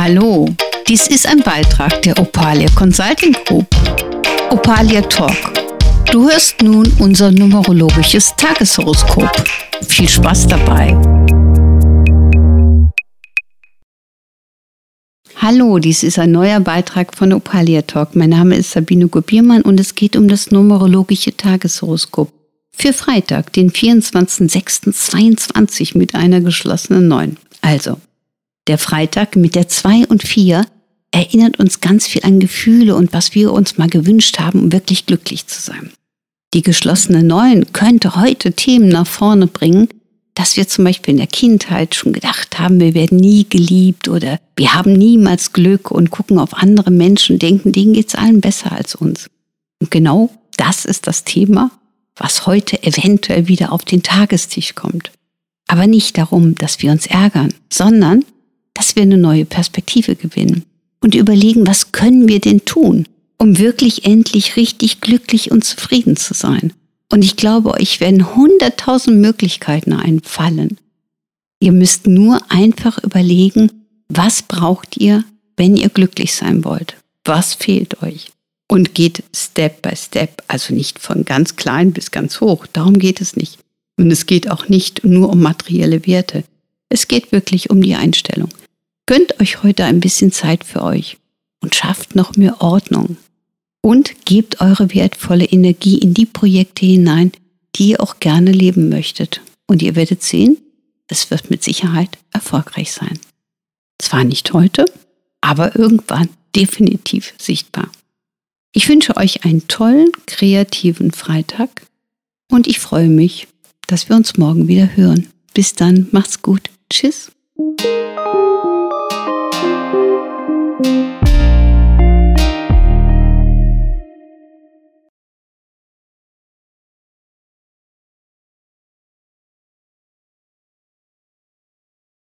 Hallo, dies ist ein Beitrag der Opalia Consulting Group. Opalia Talk. Du hörst nun unser numerologisches Tageshoroskop. Viel Spaß dabei. Hallo, dies ist ein neuer Beitrag von Opalia Talk. Mein Name ist Sabine Gubiermann und es geht um das numerologische Tageshoroskop für Freitag, den 24.06.22 mit einer geschlossenen 9. Also, der Freitag mit der 2 und 4 erinnert uns ganz viel an Gefühle und was wir uns mal gewünscht haben, um wirklich glücklich zu sein. Die geschlossene 9 könnte heute Themen nach vorne bringen, dass wir zum Beispiel in der Kindheit schon gedacht haben, wir werden nie geliebt oder wir haben niemals Glück und gucken auf andere Menschen, denken, denen geht es allen besser als uns. Und genau das ist das Thema, was heute eventuell wieder auf den Tagestisch kommt. Aber nicht darum, dass wir uns ärgern, sondern dass wir eine neue Perspektive gewinnen und überlegen, was können wir denn tun, um wirklich endlich richtig glücklich und zufrieden zu sein. Und ich glaube, euch werden hunderttausend Möglichkeiten einfallen. Ihr müsst nur einfach überlegen, was braucht ihr, wenn ihr glücklich sein wollt? Was fehlt euch? Und geht Step by Step, also nicht von ganz klein bis ganz hoch. Darum geht es nicht. Und es geht auch nicht nur um materielle Werte. Es geht wirklich um die Einstellung. Gönnt euch heute ein bisschen Zeit für euch und schafft noch mehr Ordnung. Und gebt eure wertvolle Energie in die Projekte hinein, die ihr auch gerne leben möchtet. Und ihr werdet sehen, es wird mit Sicherheit erfolgreich sein. Zwar nicht heute, aber irgendwann definitiv sichtbar. Ich wünsche euch einen tollen, kreativen Freitag und ich freue mich, dass wir uns morgen wieder hören. Bis dann, macht's gut. Tschüss.